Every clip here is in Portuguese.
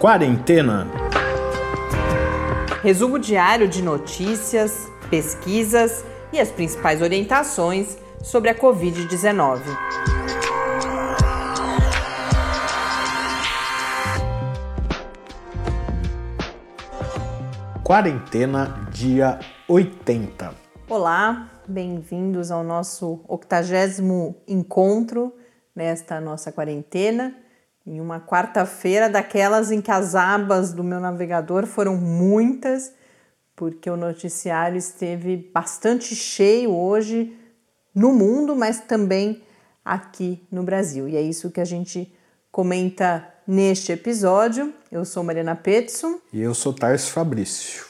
Quarentena. Resumo diário de notícias, pesquisas e as principais orientações sobre a Covid-19. Quarentena, dia 80. Olá, bem-vindos ao nosso octagésimo encontro nesta nossa quarentena. Em uma quarta-feira, daquelas em que as abas do meu navegador foram muitas, porque o noticiário esteve bastante cheio hoje no mundo, mas também aqui no Brasil. E é isso que a gente comenta neste episódio. Eu sou Mariana Petson. E eu sou Tarso Fabrício.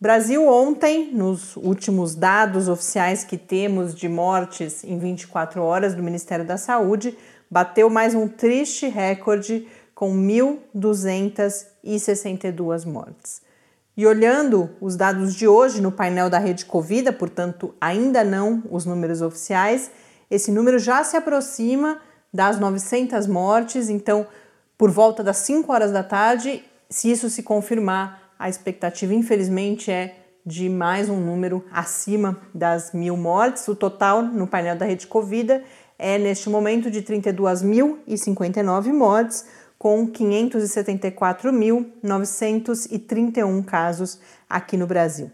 Brasil ontem, nos últimos dados oficiais que temos de mortes em 24 horas do Ministério da Saúde, bateu mais um triste recorde com 1.262 mortes. E olhando os dados de hoje no painel da rede Covida, portanto, ainda não os números oficiais, esse número já se aproxima das 900 mortes, então, por volta das 5 horas da tarde, se isso se confirmar, a expectativa, infelizmente, é de mais um número acima das mil mortes. O total no painel da rede Covida é, neste momento, de 32.059 mortes, com 574.931 casos aqui no Brasil.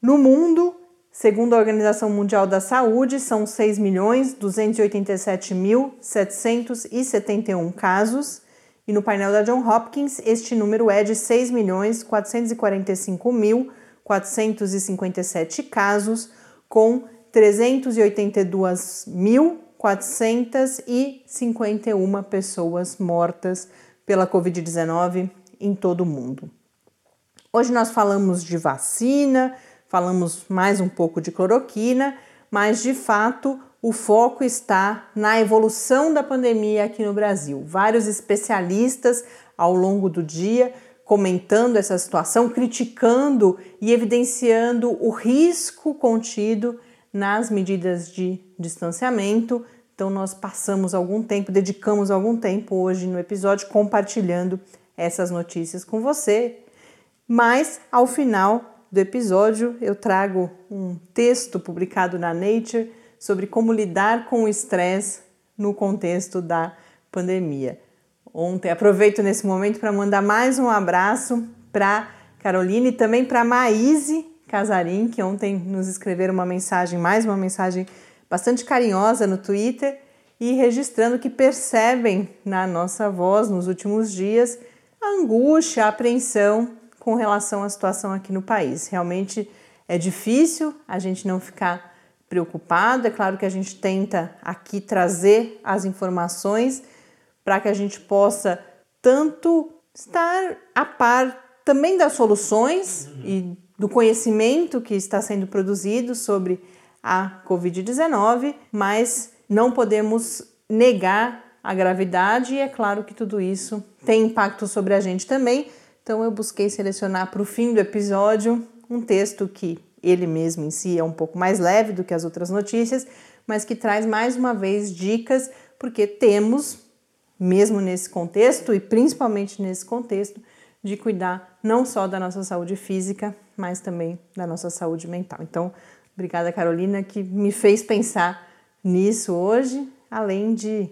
No mundo, segundo a Organização Mundial da Saúde, são 6.287.771 casos, e no painel da John Hopkins, este número é de 6.445.457 casos, com 382.451 pessoas mortas pela Covid-19 em todo o mundo. Hoje nós falamos de vacina, falamos mais um pouco de cloroquina, mas de fato o foco está na evolução da pandemia aqui no Brasil. Vários especialistas ao longo do dia comentando essa situação, criticando e evidenciando o risco contido nas medidas de distanciamento. Então, nós passamos algum tempo, dedicamos algum tempo hoje no episódio compartilhando essas notícias com você. Mas, ao final do episódio, eu trago um texto publicado na Nature sobre como lidar com o estresse no contexto da pandemia. Ontem, aproveito nesse momento para mandar mais um abraço para Carolina e também para Maíse Casarim, que ontem nos escreveram uma mensagem, mais uma mensagem bastante carinhosa no Twitter e registrando que percebem na nossa voz nos últimos dias a angústia, a apreensão com relação à situação aqui no país. Realmente é difícil a gente não ficar preocupado. É claro que a gente tenta aqui trazer as informações para que a gente possa tanto estar a par também das soluções e do conhecimento que está sendo produzido sobre a Covid-19, mas não podemos negar a gravidade e é claro que tudo isso tem impacto sobre a gente também. Então eu busquei selecionar para o fim do episódio um texto que ele mesmo em si é um pouco mais leve do que as outras notícias, mas que traz mais uma vez dicas, porque temos, mesmo nesse contexto e principalmente nesse contexto, de cuidar não só da nossa saúde física, mas também da nossa saúde mental. Então, obrigada, Carolina, que me fez pensar nisso hoje, além de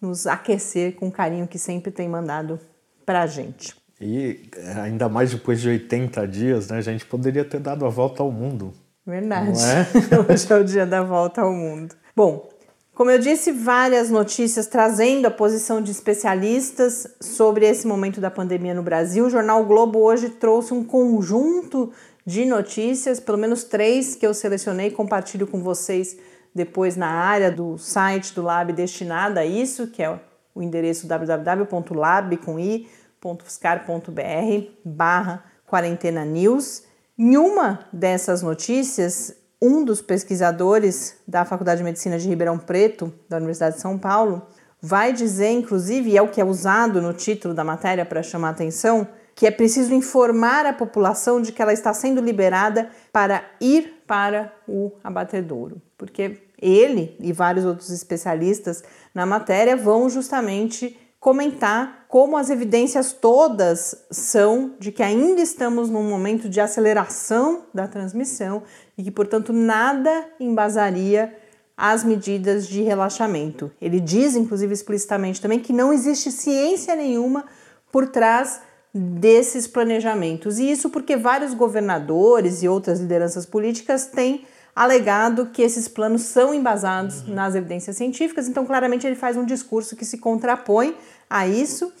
nos aquecer com o carinho que sempre tem mandado para a gente. E ainda mais depois de 80 dias, né, a gente poderia ter dado a volta ao mundo. Verdade. É? Hoje é o dia da volta ao mundo. Bom, como eu disse, várias notícias trazendo a posição de especialistas sobre esse momento da pandemia no Brasil. O jornal Globo hoje trouxe um conjunto de notícias, pelo menos três que eu selecionei e compartilho com vocês depois na área do site do Lab destinada a isso, que é o endereço www.lab com i www.fiscar.br barra quarentena news. Em uma dessas notícias, um dos pesquisadores da Faculdade de Medicina de Ribeirão Preto, da Universidade de São Paulo, vai dizer, inclusive, e é o que é usado no título da matéria para chamar atenção, que é preciso informar a população de que ela está sendo liberada para ir para o abatedouro, porque ele e vários outros especialistas na matéria vão justamente comentar como as evidências todas são de que ainda estamos num momento de aceleração da transmissão e que, portanto, nada embasaria as medidas de relaxamento. Ele diz, inclusive explicitamente também, que não existe ciência nenhuma por trás desses planejamentos. E isso porque vários governadores e outras lideranças políticas têm alegado que esses planos são embasados uhum. nas evidências científicas, então claramente ele faz um discurso que se contrapõe a isso.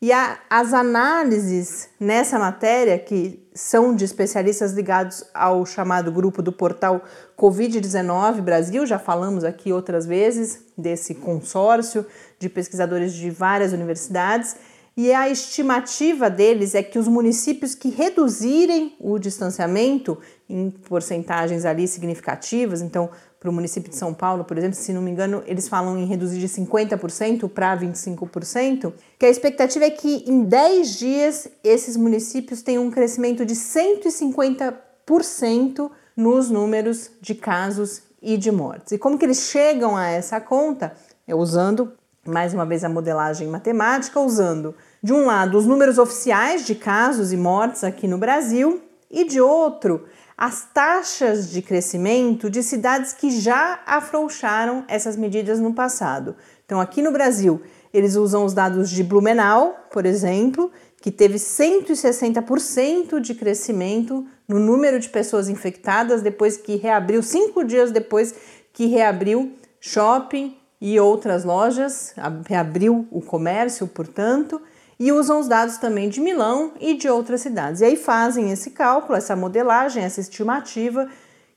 E a, as análises nessa matéria, que são de especialistas ligados ao chamado grupo do portal Covid-19 Brasil, já falamos aqui outras vezes desse consórcio de pesquisadores de várias universidades, e a estimativa deles é que os municípios que reduzirem o distanciamento em porcentagens ali significativas, então para o município de São Paulo, por exemplo, se não me engano, eles falam em reduzir de 50% para 25%, que a expectativa é que em 10 dias esses municípios tenham um crescimento de 150% nos números de casos e de mortes. E como que eles chegam a essa conta? É usando mais uma vez a modelagem matemática, usando de um lado os números oficiais de casos e mortes aqui no Brasil e de outro as taxas de crescimento de cidades que já afrouxaram essas medidas no passado. Então, aqui no Brasil, eles usam os dados de Blumenau, por exemplo, que teve 160% de crescimento no número de pessoas infectadas depois que reabriu, cinco dias depois que reabriu shopping e outras lojas, reabriu o comércio, portanto e usam os dados também de Milão e de outras cidades. E aí fazem esse cálculo, essa modelagem, essa estimativa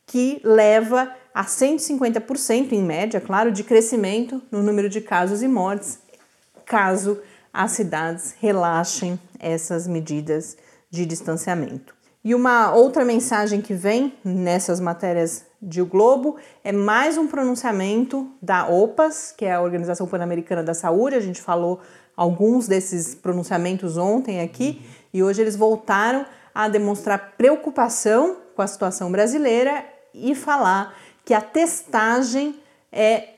que leva a 150% em média, claro, de crescimento no número de casos e mortes, caso as cidades relaxem essas medidas de distanciamento. E uma outra mensagem que vem nessas matérias de O Globo é mais um pronunciamento da OPAS, que é a Organização Pan-Americana da Saúde. A gente falou alguns desses pronunciamentos ontem aqui e hoje eles voltaram a demonstrar preocupação com a situação brasileira e falar que a testagem é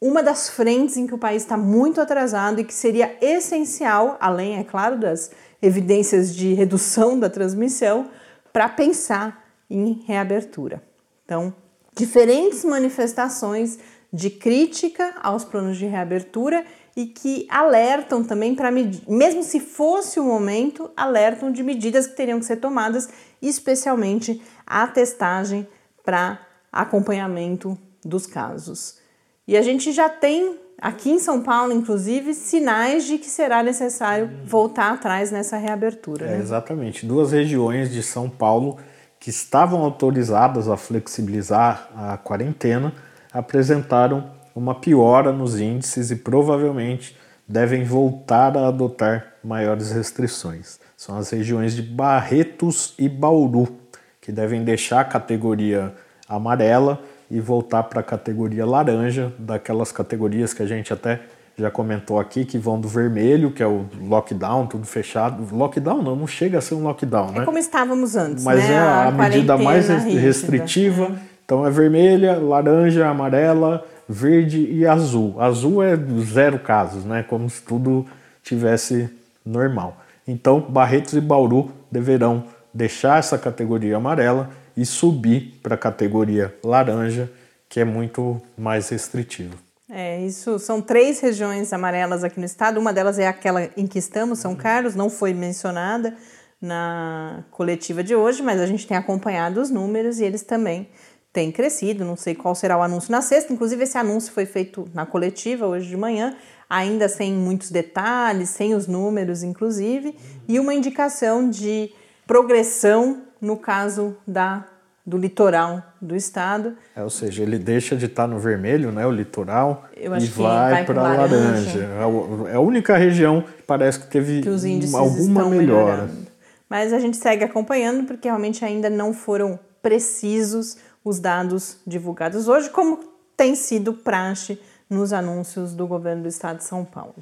uma das frentes em que o país está muito atrasado e que seria essencial, além, é claro, das evidências de redução da transmissão, para pensar em reabertura. Então, diferentes manifestações de crítica aos planos de reabertura e que alertam também para mesmo se fosse o momento, alertam de medidas que teriam que ser tomadas, especialmente a testagem para acompanhamento dos casos. E a gente já tem aqui em São Paulo, inclusive, sinais de que será necessário voltar atrás nessa reabertura. É, né? Exatamente. Duas regiões de São Paulo que estavam autorizadas a flexibilizar a quarentena apresentaram uma piora nos índices e provavelmente devem voltar a adotar maiores restrições. São as regiões de Barretos e Bauru, que devem deixar a categoria amarela e voltar para a categoria laranja, daquelas categorias que a gente até já comentou aqui, que vão do vermelho, que é o lockdown, tudo fechado. Lockdown não, não chega a ser um lockdown, é né? como estávamos antes, Mas né? é a, a medida mais restritiva. Rígida. Então é vermelha, laranja, amarela, verde e azul. Azul é zero casos, né? Como se tudo tivesse normal. Então, Barretos e Bauru deverão deixar essa categoria amarela e subir para a categoria laranja, que é muito mais restritiva. É, isso são três regiões amarelas aqui no estado. Uma delas é aquela em que estamos, São Carlos, não foi mencionada na coletiva de hoje, mas a gente tem acompanhado os números e eles também tem crescido. Não sei qual será o anúncio na sexta. Inclusive, esse anúncio foi feito na coletiva hoje de manhã, ainda sem muitos detalhes, sem os números, inclusive, e uma indicação de progressão no caso da do litoral do estado. É, ou seja, ele deixa de estar no vermelho, né, o litoral, e vai, para laranja. laranja. É, é a única região que parece que teve que alguma melhora. Melhorando. Mas a gente segue acompanhando porque realmente ainda não foram precisos os dados divulgados hoje, como tem sido praxe nos anúncios do governo do estado de São Paulo.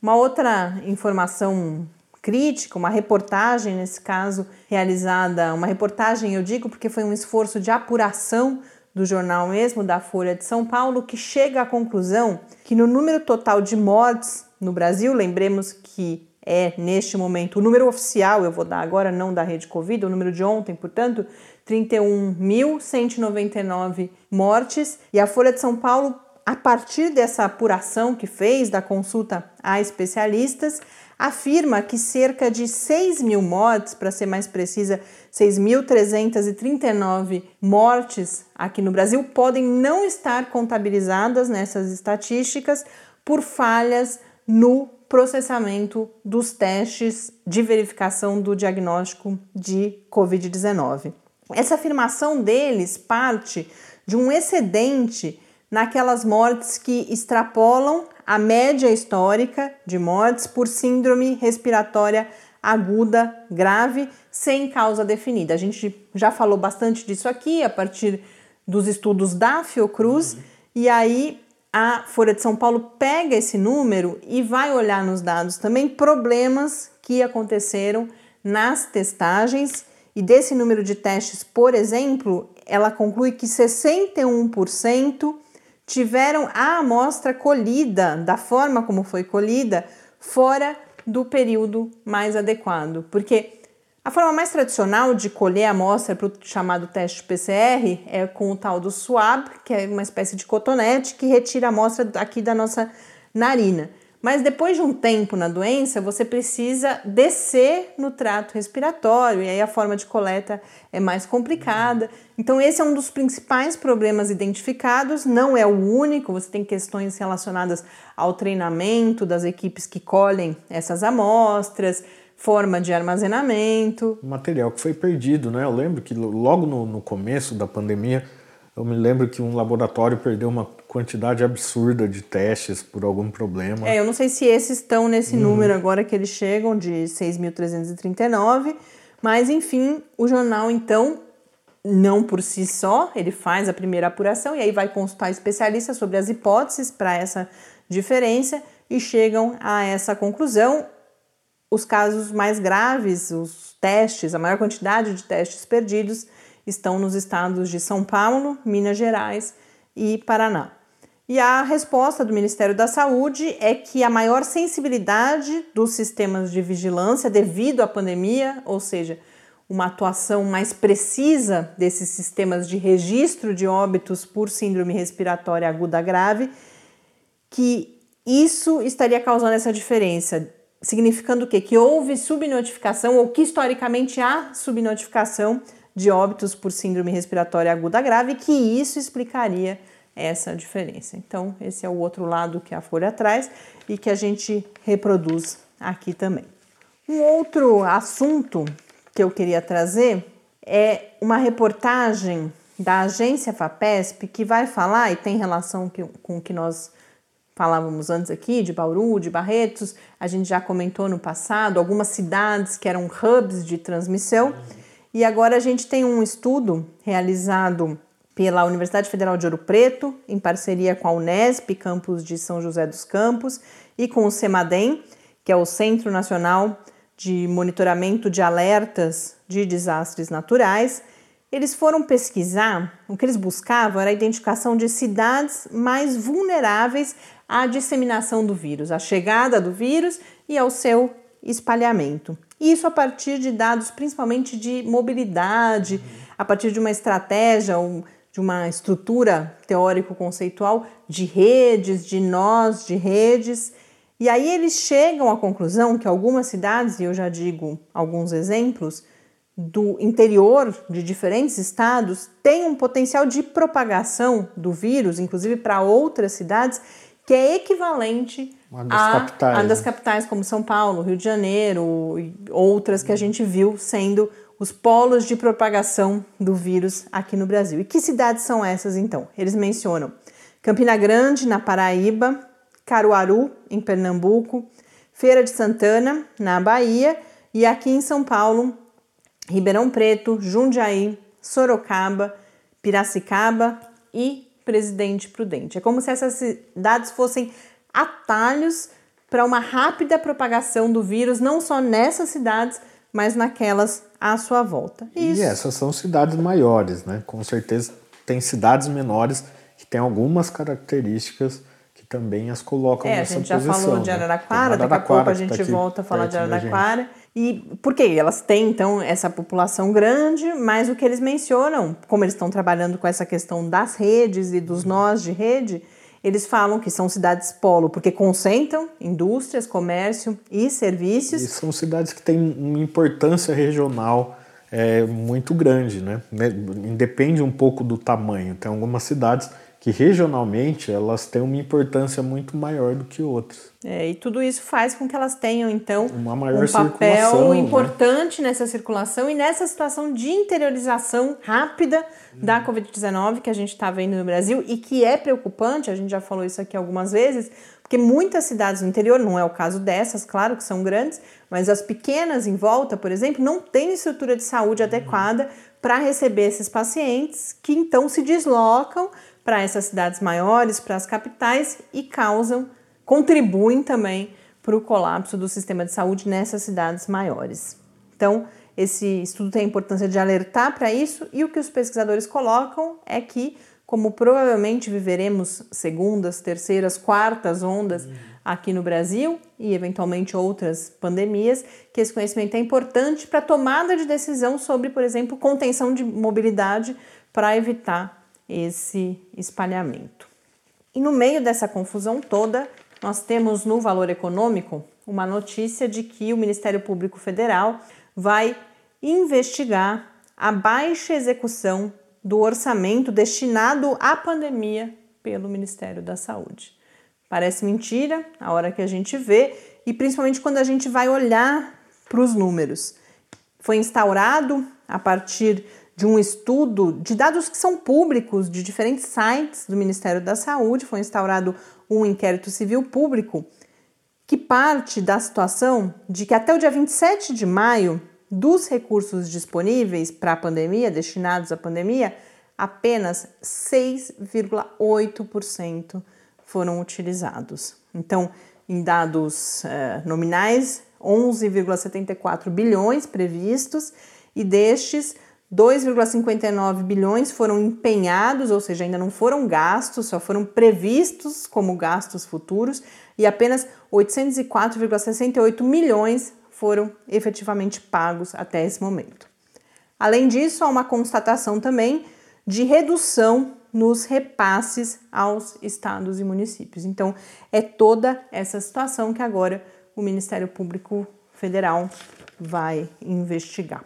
Uma outra informação crítica, uma reportagem, nesse caso, realizada, uma reportagem eu digo porque foi um esforço de apuração do jornal mesmo, da Folha de São Paulo, que chega à conclusão que no número total de mortes no Brasil. Lembremos que é, neste momento, o número oficial, eu vou dar agora, não da rede Covid, o número de ontem, portanto, 31.199 mortes. E a Folha de São Paulo, a partir dessa apuração que fez, da consulta a especialistas, afirma que cerca de 6 mil mortes, para ser mais precisa, 6.339 mortes aqui no Brasil, podem não estar contabilizadas nessas estatísticas por falhas no processamento dos testes de verificação do diagnóstico de Covid-19. Essa afirmação deles parte de um excedente naquelas mortes que extrapolam a média histórica de mortes por síndrome respiratória aguda grave sem causa definida. A gente já falou bastante disso aqui a partir dos estudos da Fiocruz uhum. e aí a Folha de São Paulo pega esse número e vai olhar nos dados também problemas que aconteceram nas testagens e desse número de testes, por exemplo, ela conclui que 61% tiveram a amostra colhida da forma como foi colhida fora do período mais adequado, porque a forma mais tradicional de colher a amostra para o chamado teste PCR é com o tal do swab, que é uma espécie de cotonete que retira a amostra aqui da nossa narina. Mas depois de um tempo na doença, você precisa descer no trato respiratório e aí a forma de coleta é mais complicada. Então, esse é um dos principais problemas identificados, não é o único, você tem questões relacionadas ao treinamento das equipes que colhem essas amostras, forma de armazenamento. Material que foi perdido, né? Eu lembro que logo no, no começo da pandemia eu me lembro que um laboratório perdeu uma quantidade absurda de testes por algum problema. É, eu não sei se esses estão nesse uhum. número agora que eles chegam de 6.339, mas enfim, o jornal então não por si só, ele faz a primeira apuração e aí vai consultar especialistas sobre as hipóteses para essa diferença e chegam a essa conclusão. Os casos mais graves, os testes, a maior quantidade de testes perdidos estão nos estados de São Paulo, Minas Gerais e Paraná. E a resposta do Ministério da Saúde é que a maior sensibilidade dos sistemas de vigilância devido à pandemia, ou seja, uma atuação mais precisa desses sistemas de registro de óbitos por síndrome respiratória aguda grave, que isso estaria causando essa diferença, significando o quê? Que houve subnotificação ou que historicamente há subnotificação de óbitos por síndrome respiratória aguda grave, que isso explicaria essa diferença. Então, esse é o outro lado que a folha traz e que a gente reproduz aqui também. Um outro assunto que eu queria trazer é uma reportagem da agência FAPESP que vai falar e tem relação com o que nós falávamos antes aqui, de Bauru, de Barretos, a gente já comentou no passado, algumas cidades que eram hubs de transmissão. E agora a gente tem um estudo realizado pela Universidade Federal de Ouro Preto, em parceria com a Unesp, campus de São José dos Campos, e com o CEMADEM, que é o Centro Nacional de Monitoramento de Alertas de Desastres Naturais. Eles foram pesquisar, o que eles buscavam era a identificação de cidades mais vulneráveis à disseminação do vírus, à chegada do vírus e ao seu espalhamento. Isso a partir de dados principalmente de mobilidade, a partir de uma estratégia, de uma estrutura teórico-conceitual de redes, de nós, de redes. E aí eles chegam à conclusão que algumas cidades, e eu já digo alguns exemplos, do interior de diferentes estados têm um potencial de propagação do vírus, inclusive para outras cidades, que é equivalente uma das a, capitais. A das né? capitais, como São Paulo, Rio de Janeiro e outras que a gente viu sendo os polos de propagação do vírus aqui no Brasil. E que cidades são essas então? Eles mencionam Campina Grande, na Paraíba, Caruaru, em Pernambuco, Feira de Santana, na Bahia, e aqui em São Paulo, Ribeirão Preto, Jundiaí, Sorocaba, Piracicaba e Presidente Prudente. É como se essas cidades fossem atalhos para uma rápida propagação do vírus, não só nessas cidades, mas naquelas à sua volta. Isso. E essas são cidades maiores, né? Com certeza tem cidades menores que têm algumas características que também as colocam é, nessa posição. A gente já falou de né? Araraquara, né? daqui a pouco a gente tá volta a falar de Araraquara. E por quê? Elas têm, então, essa população grande, mas o que eles mencionam, como eles estão trabalhando com essa questão das redes e dos nós de rede, eles falam que são cidades polo, porque concentram indústrias, comércio e serviços. E são cidades que têm uma importância regional é, muito grande, né? Independe um pouco do tamanho. Tem algumas cidades que regionalmente elas têm uma importância muito maior do que outras. É, e tudo isso faz com que elas tenham, então, uma maior um papel né? importante né? nessa circulação e nessa situação de interiorização rápida hum. da Covid-19 que a gente está vendo no Brasil e que é preocupante, a gente já falou isso aqui algumas vezes, porque muitas cidades no interior, não é o caso dessas, claro que são grandes, mas as pequenas em volta, por exemplo, não têm estrutura de saúde uhum. adequada para receber esses pacientes que então se deslocam para essas cidades maiores, para as capitais e causam, contribuem também para o colapso do sistema de saúde nessas cidades maiores. Então, esse estudo tem a importância de alertar para isso e o que os pesquisadores colocam é que, como provavelmente viveremos segundas, terceiras, quartas ondas aqui no Brasil e eventualmente outras pandemias, que esse conhecimento é importante para a tomada de decisão sobre, por exemplo, contenção de mobilidade para evitar esse espalhamento. E no meio dessa confusão toda, nós temos no valor econômico uma notícia de que o Ministério Público Federal vai investigar a baixa execução do orçamento destinado à pandemia pelo Ministério da Saúde. Parece mentira a hora que a gente vê e principalmente quando a gente vai olhar para os números. Foi instaurado a partir de um estudo de dados que são públicos de diferentes sites do Ministério da Saúde, foi instaurado um inquérito civil público que parte da situação de que até o dia 27 de maio, dos recursos disponíveis para a pandemia, destinados à pandemia, apenas 6,8% foram utilizados. Então, em dados uh, nominais, 11,74 bilhões previstos e destes 2,59 bilhões foram empenhados, ou seja, ainda não foram gastos, só foram previstos como gastos futuros, e apenas 804,68 milhões foram efetivamente pagos até esse momento. Além disso, há uma constatação também de redução nos repasses aos estados e municípios. Então, é toda essa situação que agora o Ministério Público Federal vai investigar.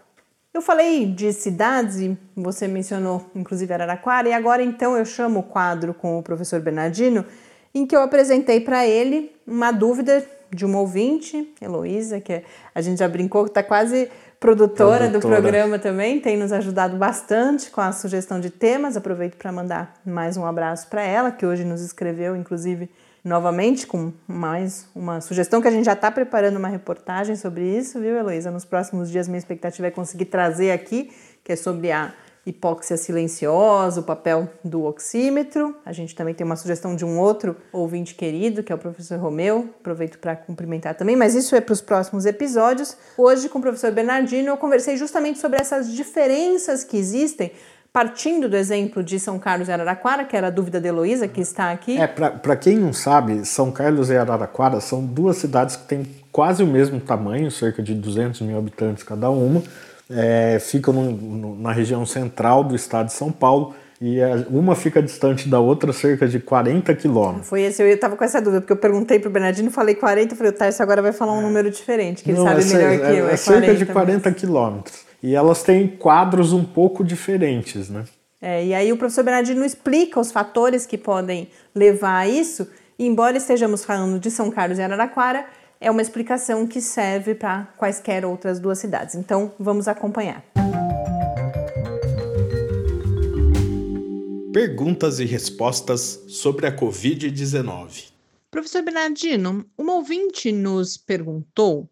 Eu falei de cidades e você mencionou inclusive Araraquara, e agora então eu chamo o quadro com o professor Bernardino, em que eu apresentei para ele uma dúvida de uma ouvinte, Heloísa, que a gente já brincou que está quase produtora, produtora, do programa também, tem nos ajudado bastante com a sugestão de temas. Aproveito para mandar mais um abraço para ela, que hoje nos escreveu, inclusive, novamente com mais uma sugestão que a gente já está preparando uma reportagem sobre isso, viu, Heloísa? Nos próximos dias, minha expectativa é conseguir trazer aqui, que é sobre a hipóxia silenciosa, o papel do oxímetro. A gente também tem uma sugestão de um outro ouvinte querido, que é o professor Romeu. Aproveito para cumprimentar também, mas isso é para os próximos episódios. Hoje, com o professor Bernardino, eu conversei justamente sobre essas diferenças que existem partindo do exemplo de São Carlos e Araraquara, que era a dúvida de Heloísa, que está aqui. É, para quem não sabe, São Carlos e Araraquara são duas cidades que têm quase o mesmo tamanho, cerca de 200 mil habitantes cada uma, é, ficam no, no, na região central do estado de São Paulo, e uma fica distante da outra cerca de 40 quilômetros. Foi esse, eu estava com essa dúvida, porque eu perguntei para o Bernardino, falei 40, falei, o Tarso agora vai falar um é. número diferente, que ele Não, sabe é, melhor é, que eu. É, é cerca de 40 quilômetros e elas têm quadros um pouco diferentes, né? É, e aí o professor Bernardino explica os fatores que podem levar a isso, e embora estejamos falando de São Carlos e Araraquara, é uma explicação que serve para quaisquer outras duas cidades. Então, vamos acompanhar. Perguntas e respostas sobre a Covid-19. Professor Bernardino, uma ouvinte nos perguntou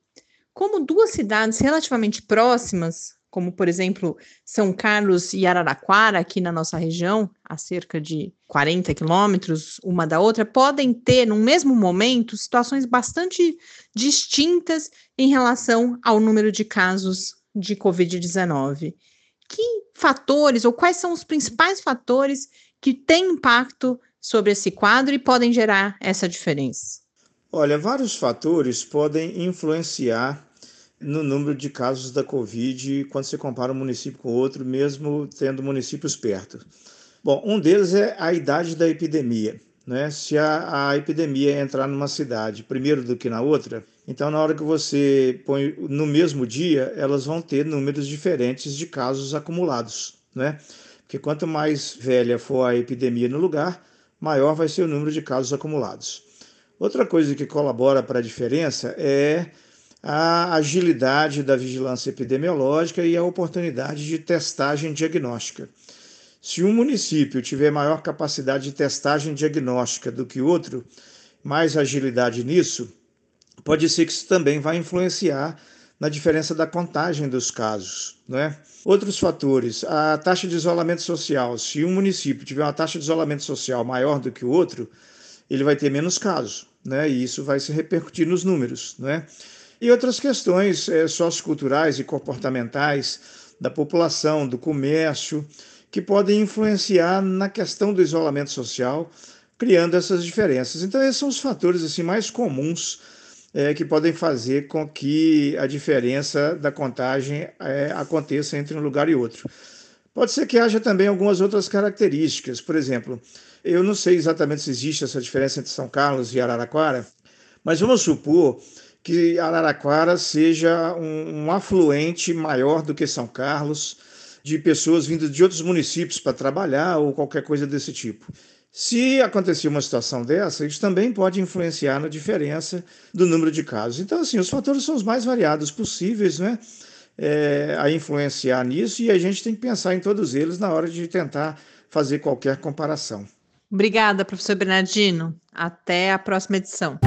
como duas cidades relativamente próximas como por exemplo São Carlos e Araraquara, aqui na nossa região, a cerca de 40 quilômetros uma da outra, podem ter, no mesmo momento, situações bastante distintas em relação ao número de casos de Covid-19. Que fatores, ou quais são os principais fatores que têm impacto sobre esse quadro e podem gerar essa diferença? Olha, vários fatores podem influenciar no número de casos da Covid quando você compara um município com outro, mesmo tendo municípios perto. Bom, um deles é a idade da epidemia. Né? Se a, a epidemia entrar numa cidade primeiro do que na outra, então na hora que você põe no mesmo dia, elas vão ter números diferentes de casos acumulados. Né? Porque quanto mais velha for a epidemia no lugar, maior vai ser o número de casos acumulados. Outra coisa que colabora para a diferença é a agilidade da vigilância epidemiológica e a oportunidade de testagem diagnóstica. Se um município tiver maior capacidade de testagem diagnóstica do que outro, mais agilidade nisso, pode ser que isso também vai influenciar na diferença da contagem dos casos. Né? Outros fatores, a taxa de isolamento social. Se um município tiver uma taxa de isolamento social maior do que o outro, ele vai ter menos casos, né? e isso vai se repercutir nos números. Né? E outras questões é, socioculturais e comportamentais da população, do comércio, que podem influenciar na questão do isolamento social, criando essas diferenças. Então, esses são os fatores assim mais comuns é, que podem fazer com que a diferença da contagem é, aconteça entre um lugar e outro. Pode ser que haja também algumas outras características. Por exemplo, eu não sei exatamente se existe essa diferença entre São Carlos e Araraquara, mas vamos supor que Araraquara seja um, um afluente maior do que São Carlos, de pessoas vindas de outros municípios para trabalhar ou qualquer coisa desse tipo. Se acontecer uma situação dessa, isso também pode influenciar na diferença do número de casos. Então, assim, os fatores são os mais variados possíveis, né? É, a influenciar nisso e a gente tem que pensar em todos eles na hora de tentar fazer qualquer comparação. Obrigada, professor Bernardino. Até a próxima edição.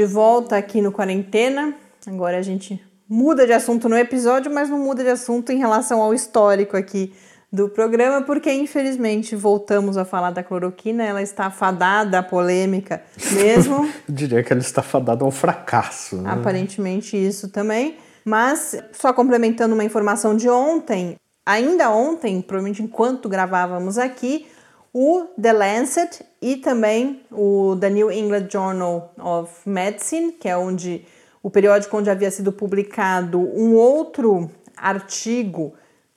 De volta aqui no Quarentena. Agora a gente muda de assunto no episódio, mas não muda de assunto em relação ao histórico aqui do programa, porque infelizmente voltamos a falar da cloroquina, ela está fadada à polêmica mesmo. Eu diria que ela está fadada ao fracasso. Né? Aparentemente isso também. Mas, só complementando uma informação de ontem, ainda ontem, provavelmente enquanto gravávamos aqui, o The Lancet e também o The New England Journal of Medicine, que é onde o periódico onde havia sido publicado um outro artigo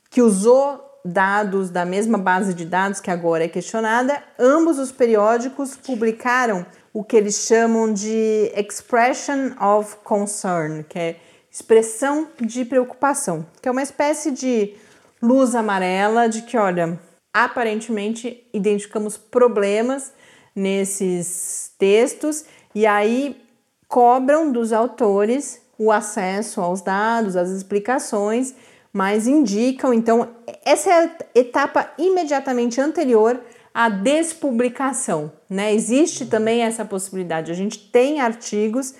que usou dados da mesma base de dados que agora é questionada, ambos os periódicos publicaram o que eles chamam de expression of concern, que é expressão de preocupação, que é uma espécie de luz amarela de que, olha, aparentemente identificamos problemas nesses textos e aí cobram dos autores o acesso aos dados, as explicações, mas indicam, então, essa é a etapa imediatamente anterior à despublicação, né? Existe também essa possibilidade. A gente tem artigos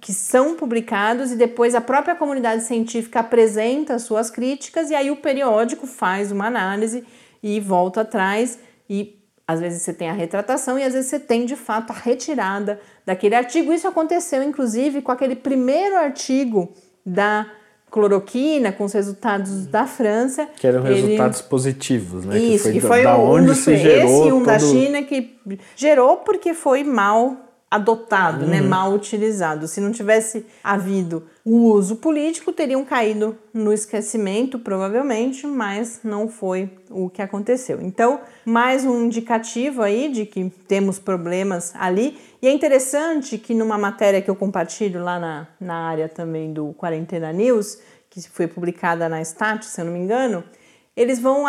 que são publicados e depois a própria comunidade científica apresenta suas críticas e aí o periódico faz uma análise e volta atrás e às vezes você tem a retratação e às vezes você tem de fato a retirada daquele artigo. Isso aconteceu inclusive com aquele primeiro artigo da cloroquina com os resultados da França. Que eram Ele... resultados positivos, né? Isso, que foi, foi da, um, onde se gerou esse um todo... da China que gerou porque foi mal adotado, né, uhum. né, mal utilizado. Se não tivesse havido o uso político, teriam caído no esquecimento, provavelmente, mas não foi o que aconteceu. Então, mais um indicativo aí de que temos problemas ali. E é interessante que numa matéria que eu compartilho lá na, na área também do Quarentena News, que foi publicada na Stat, se eu não me engano, eles vão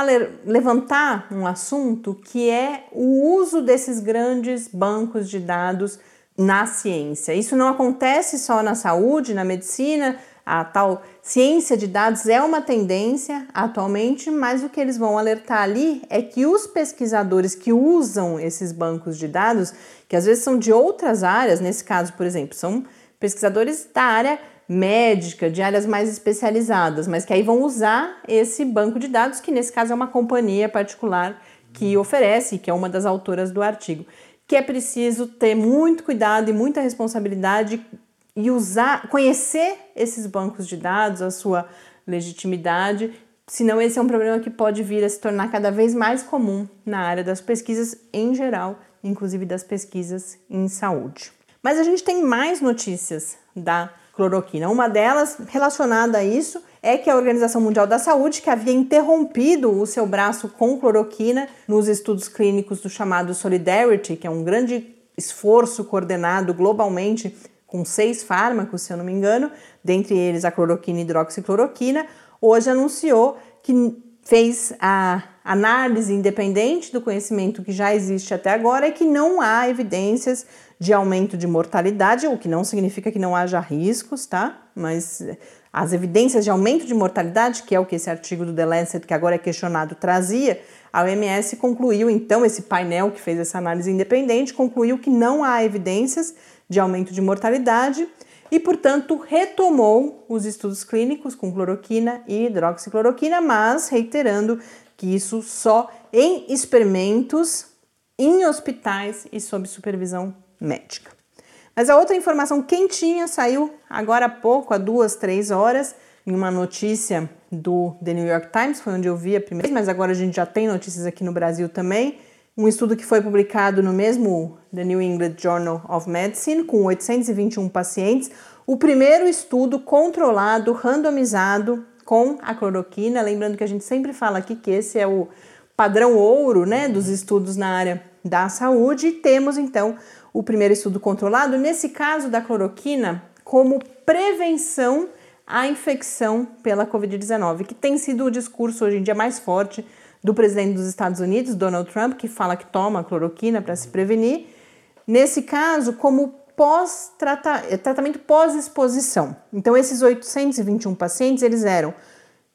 levantar um assunto que é o uso desses grandes bancos de dados na ciência. Isso não acontece só na saúde, na medicina, a tal ciência de dados é uma tendência atualmente, mas o que eles vão alertar ali é que os pesquisadores que usam esses bancos de dados, que às vezes são de outras áreas, nesse caso, por exemplo, são pesquisadores da área médica, de áreas mais especializadas, mas que aí vão usar esse banco de dados, que nesse caso é uma companhia particular que oferece, que é uma das autoras do artigo que é preciso ter muito cuidado e muita responsabilidade e usar, conhecer esses bancos de dados, a sua legitimidade senão esse é um problema que pode vir a se tornar cada vez mais comum na área das pesquisas em geral, inclusive das pesquisas em saúde. Mas a gente tem mais notícias da cloroquina. Uma delas relacionada a isso é que a Organização Mundial da Saúde, que havia interrompido o seu braço com cloroquina nos estudos clínicos do chamado Solidarity, que é um grande esforço coordenado globalmente com seis fármacos, se eu não me engano, dentre eles a cloroquina e hidroxicloroquina, hoje anunciou que fez a análise independente do conhecimento que já existe até agora e que não há evidências de aumento de mortalidade, o que não significa que não haja riscos, tá? Mas as evidências de aumento de mortalidade, que é o que esse artigo do The Lancet, que agora é questionado, trazia, a OMS concluiu, então, esse painel que fez essa análise independente, concluiu que não há evidências de aumento de mortalidade e, portanto, retomou os estudos clínicos com cloroquina e hidroxicloroquina, mas reiterando que isso só em experimentos em hospitais e sob supervisão médica. Mas a outra informação quentinha saiu agora há pouco, há duas, três horas, em uma notícia do The New York Times, foi onde eu vi a primeira vez, mas agora a gente já tem notícias aqui no Brasil também. Um estudo que foi publicado no mesmo The New England Journal of Medicine, com 821 pacientes, o primeiro estudo controlado, randomizado com a cloroquina. Lembrando que a gente sempre fala aqui que esse é o padrão ouro né, dos estudos na área da saúde. E temos então o primeiro estudo controlado, nesse caso da cloroquina, como prevenção à infecção pela Covid-19, que tem sido o discurso hoje em dia mais forte do presidente dos Estados Unidos, Donald Trump, que fala que toma cloroquina para se prevenir. Nesse caso, como pós -trata tratamento pós-exposição. Então, esses 821 pacientes, eles eram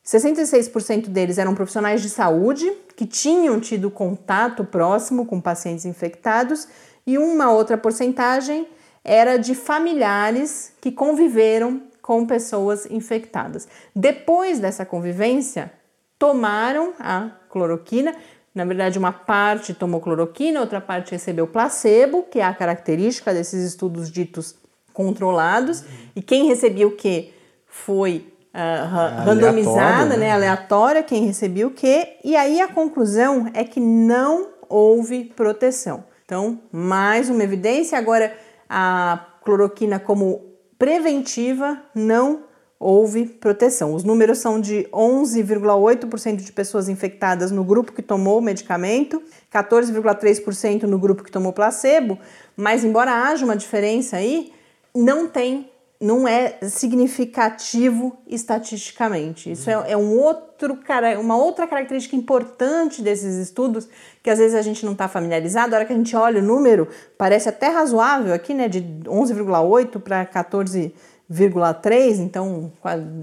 66% deles eram profissionais de saúde que tinham tido contato próximo com pacientes infectados e uma outra porcentagem era de familiares que conviveram com pessoas infectadas. Depois dessa convivência, tomaram a cloroquina. Na verdade, uma parte tomou cloroquina, outra parte recebeu placebo, que é a característica desses estudos ditos controlados. E quem recebia o que foi uh, randomizada, né? né? aleatória, quem recebia o que. E aí a conclusão é que não houve proteção. Então, mais uma evidência. Agora, a cloroquina como preventiva não houve proteção. Os números são de 11,8% de pessoas infectadas no grupo que tomou o medicamento, 14,3% no grupo que tomou placebo, mas embora haja uma diferença aí, não tem não é significativo estatisticamente. Isso é, é, um outro, uma outra característica importante desses estudos que às vezes a gente não está familiarizado. A hora que a gente olha o número, parece até razoável aqui, né? De 11,8 para 14,3, então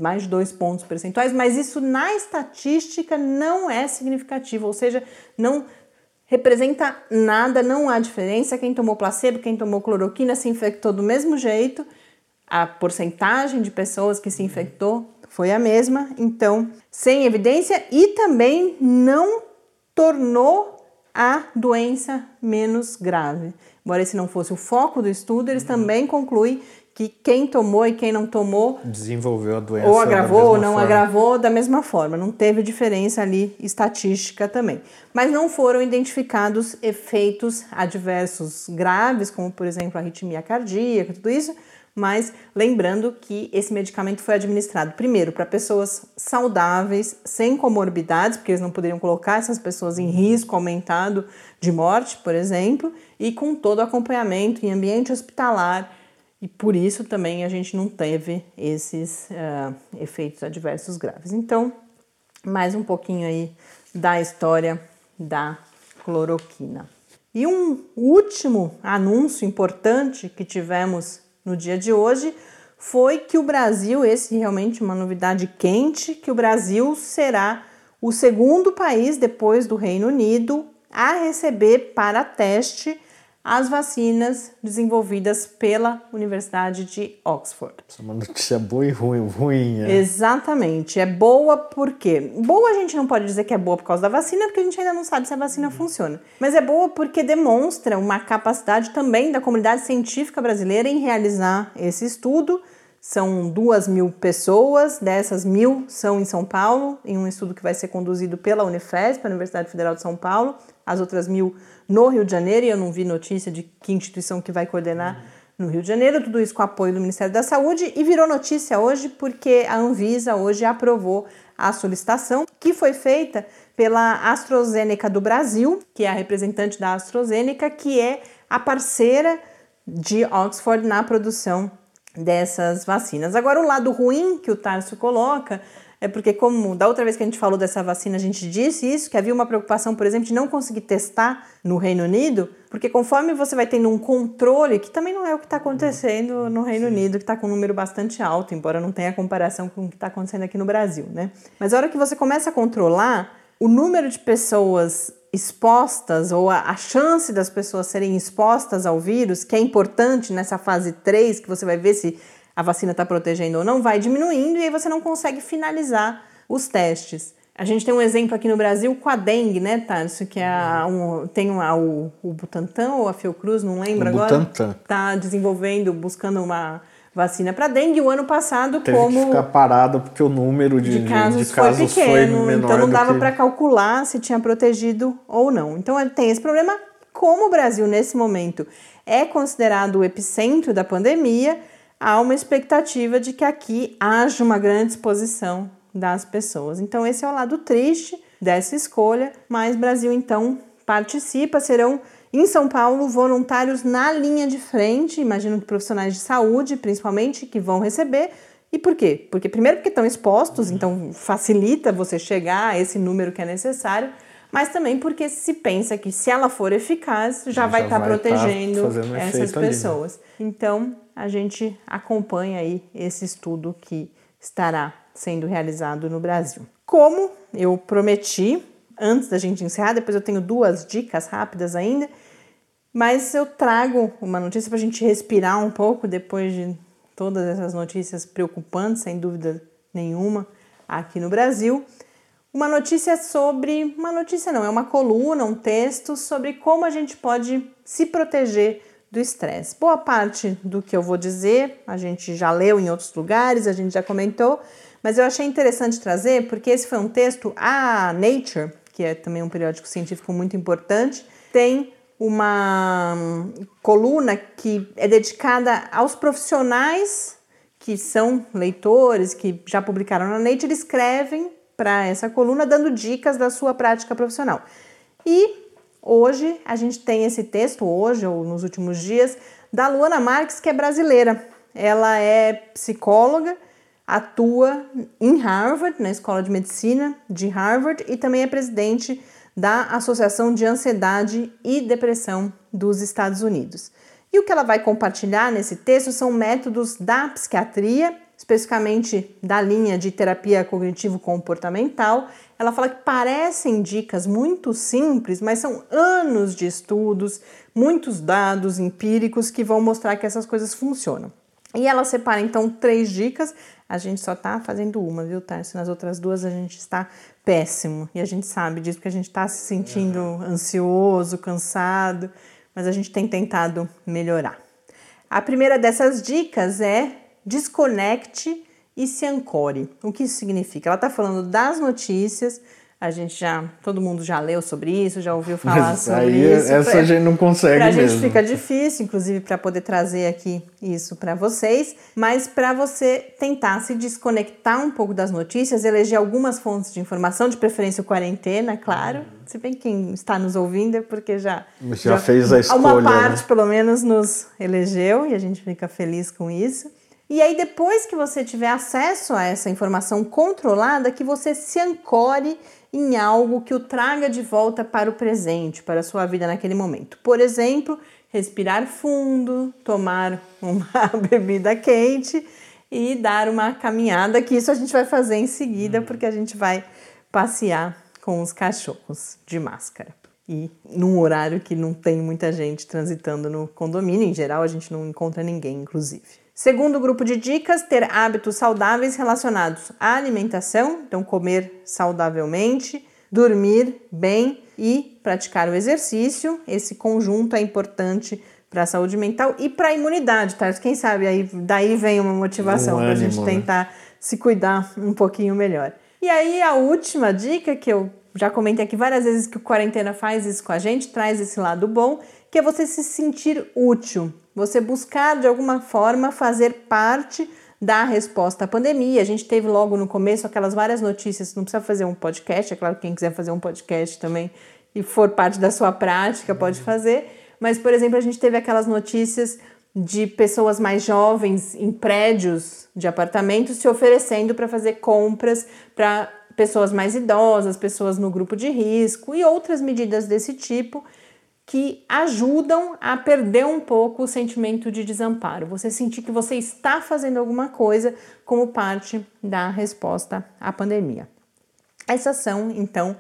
mais de dois pontos percentuais, mas isso na estatística não é significativo, ou seja, não representa nada, não há diferença. Quem tomou placebo, quem tomou cloroquina se infectou do mesmo jeito a porcentagem de pessoas que se infectou foi a mesma, então, sem evidência e também não tornou a doença menos grave. Embora esse não fosse o foco do estudo, eles também concluem que quem tomou e quem não tomou desenvolveu a doença ou agravou ou não forma. agravou da mesma forma, não teve diferença ali estatística também. Mas não foram identificados efeitos adversos graves, como por exemplo a arritmia cardíaca, tudo isso, mas lembrando que esse medicamento foi administrado primeiro para pessoas saudáveis, sem comorbidades, porque eles não poderiam colocar essas pessoas em risco aumentado de morte, por exemplo, e com todo acompanhamento em ambiente hospitalar. E por isso também a gente não teve esses uh, efeitos adversos graves. Então, mais um pouquinho aí da história da cloroquina. E um último anúncio importante que tivemos no dia de hoje foi que o Brasil, esse realmente uma novidade quente, que o Brasil será o segundo país depois do Reino Unido a receber para teste as vacinas desenvolvidas pela Universidade de Oxford. Isso é uma notícia boa e ruim, ruim. É. Exatamente. É boa porque. Boa a gente não pode dizer que é boa por causa da vacina, porque a gente ainda não sabe se a vacina funciona. Mas é boa porque demonstra uma capacidade também da comunidade científica brasileira em realizar esse estudo são duas mil pessoas, dessas mil são em São Paulo, em um estudo que vai ser conduzido pela Unifesp, a Universidade Federal de São Paulo, as outras mil no Rio de Janeiro, e eu não vi notícia de que instituição que vai coordenar no Rio de Janeiro, tudo isso com apoio do Ministério da Saúde, e virou notícia hoje porque a Anvisa hoje aprovou a solicitação que foi feita pela AstraZeneca do Brasil, que é a representante da AstraZeneca, que é a parceira de Oxford na produção dessas vacinas. Agora, o lado ruim que o Tarso coloca é porque, como da outra vez que a gente falou dessa vacina, a gente disse isso, que havia uma preocupação, por exemplo, de não conseguir testar no Reino Unido, porque conforme você vai tendo um controle, que também não é o que está acontecendo no Reino Unido, que está com um número bastante alto, embora não tenha comparação com o que está acontecendo aqui no Brasil, né? Mas a hora que você começa a controlar, o número de pessoas expostas ou a, a, chance das pessoas serem expostas ao vírus, que é importante nessa fase 3, que você vai ver se a vacina está protegendo ou não, vai diminuindo e aí você não consegue finalizar os testes. A gente tem um exemplo aqui no Brasil com a dengue, né, Tarso? Que é a, um, tem uma, o, o Butantan ou a Fiocruz, não lembro o agora. Butantan. Está desenvolvendo, buscando uma vacina para dengue. O ano passado, Teve como. Que ficar parado porque o número de, de casos, de casos foi pequeno, foi então não dava que... para calcular se tinha protegido ou não. Então tem esse problema. Como o Brasil, nesse momento, é considerado o epicentro da pandemia, há uma expectativa de que aqui haja uma grande exposição das pessoas. Então, esse é o lado triste dessa escolha, mas Brasil, então, participa, serão em São Paulo, voluntários na linha de frente, imagino que profissionais de saúde, principalmente, que vão receber. E por quê? Porque primeiro porque estão expostos, então facilita você chegar a esse número que é necessário, mas também porque se pensa que se ela for eficaz, já, já vai estar tá protegendo tá essas pessoas. Ali, né? Então, a gente acompanha aí esse estudo que estará sendo realizado no Brasil. Como eu prometi, antes da gente encerrar, depois eu tenho duas dicas rápidas ainda. Mas eu trago uma notícia para a gente respirar um pouco depois de todas essas notícias preocupantes, sem dúvida nenhuma, aqui no Brasil. Uma notícia sobre. Uma notícia não, é uma coluna, um texto sobre como a gente pode se proteger do estresse. Boa parte do que eu vou dizer a gente já leu em outros lugares, a gente já comentou, mas eu achei interessante trazer porque esse foi um texto, a Nature, que é também um periódico científico muito importante, tem uma coluna que é dedicada aos profissionais que são leitores, que já publicaram na Nature, escrevem para essa coluna dando dicas da sua prática profissional. E hoje a gente tem esse texto, hoje ou nos últimos dias, da Luana Marques, que é brasileira. Ela é psicóloga, atua em Harvard, na Escola de Medicina de Harvard, e também é presidente da Associação de Ansiedade e Depressão dos Estados Unidos. E o que ela vai compartilhar nesse texto são métodos da psiquiatria, especificamente da linha de terapia cognitivo-comportamental. Ela fala que parecem dicas muito simples, mas são anos de estudos, muitos dados empíricos que vão mostrar que essas coisas funcionam. E ela separa então três dicas. A gente só tá fazendo uma, viu, Tarso? Nas outras duas a gente está péssimo. E a gente sabe disso porque a gente está se sentindo ansioso, cansado, mas a gente tem tentado melhorar. A primeira dessas dicas é desconecte e se ancore. O que isso significa? Ela está falando das notícias, a gente já, todo mundo já leu sobre isso, já ouviu falar Mas sobre aí, isso. Essa pra, a gente não consegue pra mesmo. gente fica difícil, inclusive, para poder trazer aqui isso para vocês. Mas para você tentar se desconectar um pouco das notícias, eleger algumas fontes de informação, de preferência o quarentena, claro. Uhum. Se bem quem está nos ouvindo é porque já, já, já fez a escolha. Uma parte, né? pelo menos, nos elegeu e a gente fica feliz com isso. E aí, depois que você tiver acesso a essa informação controlada, que você se ancore em algo que o traga de volta para o presente, para a sua vida naquele momento. Por exemplo, respirar fundo, tomar uma bebida quente e dar uma caminhada, que isso a gente vai fazer em seguida, uhum. porque a gente vai passear com os cachorros de máscara. E num horário que não tem muita gente transitando no condomínio, em geral a gente não encontra ninguém, inclusive. Segundo grupo de dicas, ter hábitos saudáveis relacionados à alimentação, então comer saudavelmente, dormir bem e praticar o exercício. Esse conjunto é importante para a saúde mental e para a imunidade, tá? Quem sabe aí daí vem uma motivação Um para a gente né? tentar se cuidar um pouquinho melhor. E aí a última dica que eu já comentei aqui várias vezes que o quarentena faz isso com a gente, traz esse lado bom, que é você se sentir útil, você buscar de alguma forma fazer parte da resposta à pandemia. A gente teve logo no começo aquelas várias notícias, não precisa fazer um podcast, é claro que quem quiser fazer um podcast também e for parte da sua prática pode fazer, mas por exemplo, a gente teve aquelas notícias de pessoas mais jovens em prédios de apartamentos se oferecendo para fazer compras para pessoas mais idosas, pessoas no grupo de risco e outras medidas desse tipo que ajudam a perder um pouco o sentimento de desamparo. Você sentir que você está fazendo alguma coisa como parte da resposta à pandemia. Essas são, então,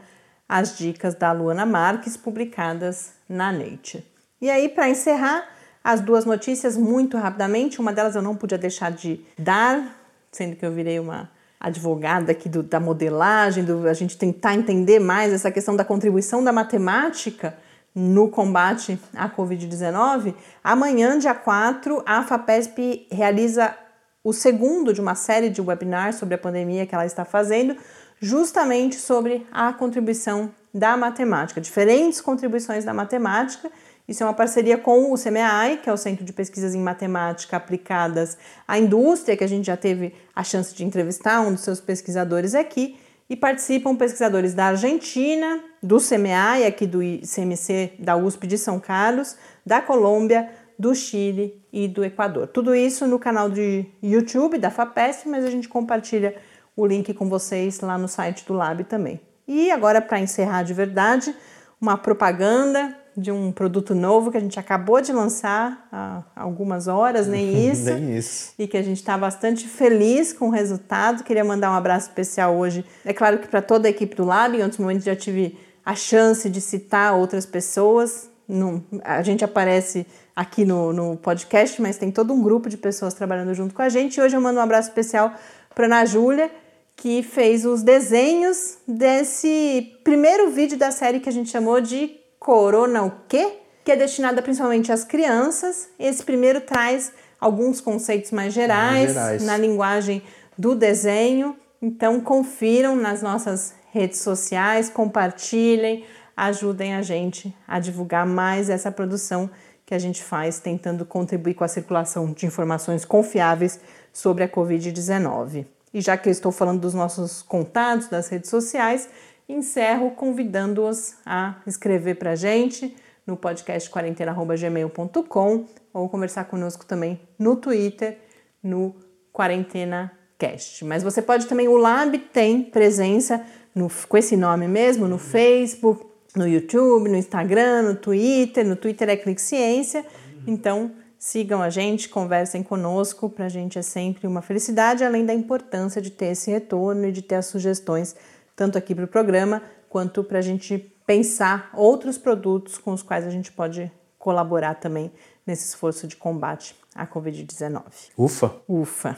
as dicas da Luana Marques publicadas na Nature. E aí, para encerrar, as duas notícias muito rapidamente. Uma delas eu não podia deixar de dar, sendo que eu virei uma advogada aqui do, da modelagem, do a gente tentar entender mais essa questão da contribuição da matemática no combate à Covid-19. Amanhã, dia 4, a FAPESP realiza o segundo de uma série de webinars sobre a pandemia que ela está fazendo, justamente sobre a contribuição da matemática, diferentes contribuições da matemática. Isso é uma parceria com o CMAI, que é o Centro de Pesquisas em Matemática Aplicadas à Indústria, que a gente já teve a chance de entrevistar um dos seus pesquisadores aqui, e participam pesquisadores da Argentina, do CMAI, aqui do ICMC da USP de São Carlos, da Colômbia, do Chile e do Equador. Tudo isso no canal de YouTube da FAPESP, mas a gente compartilha o link com vocês lá no site do Lab também. E agora, para encerrar de verdade, uma propaganda de um produto novo que a gente acabou de lançar há algumas horas, nem isso. Nem isso. E que a gente está bastante feliz com o resultado. Queria mandar um abraço especial hoje. É claro que para toda a equipe do Lab, em outros momentos já tive a chance de citar outras pessoas. Não, a gente aparece aqui no, no podcast, mas tem todo um grupo de pessoas trabalhando junto com a gente. E hoje eu mando um abraço especial para Ana Júlia, que fez os desenhos desse primeiro vídeo da série que a gente chamou de Corona o quê? Que é destinada principalmente às crianças. Esse primeiro traz alguns conceitos mais gerais, Mais gerais. na linguagem do desenho. Então confiram nas nossas redes sociais, compartilhem, ajudem a gente a divulgar mais essa produção que a gente faz, tentando contribuir com a circulação de informações confiáveis sobre a Covid-19. E já que eu estou falando dos nossos contatos das redes sociais, encerro convidando-os a escrever para a gente no podcast quarentena.gmail.com ou conversar conosco também no Twitter, no Quarentena Cast. Mas você pode também, o Lab tem presença no, com esse nome mesmo, no Facebook, no YouTube, no Instagram, no Twitter. No Twitter é Clique Ciência. Então sigam a gente, conversem conosco. Para a gente é sempre uma felicidade, além da importância de ter esse retorno e de ter as sugestões, tanto aqui para o programa, quanto para a gente pensar outros produtos com os quais a gente pode colaborar também nesse esforço de combate à Covid-19. Ufa. Ufa!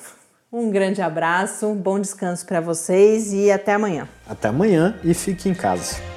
Um grande abraço, bom descanso para vocês e até amanhã. Até amanhã e fique em casa.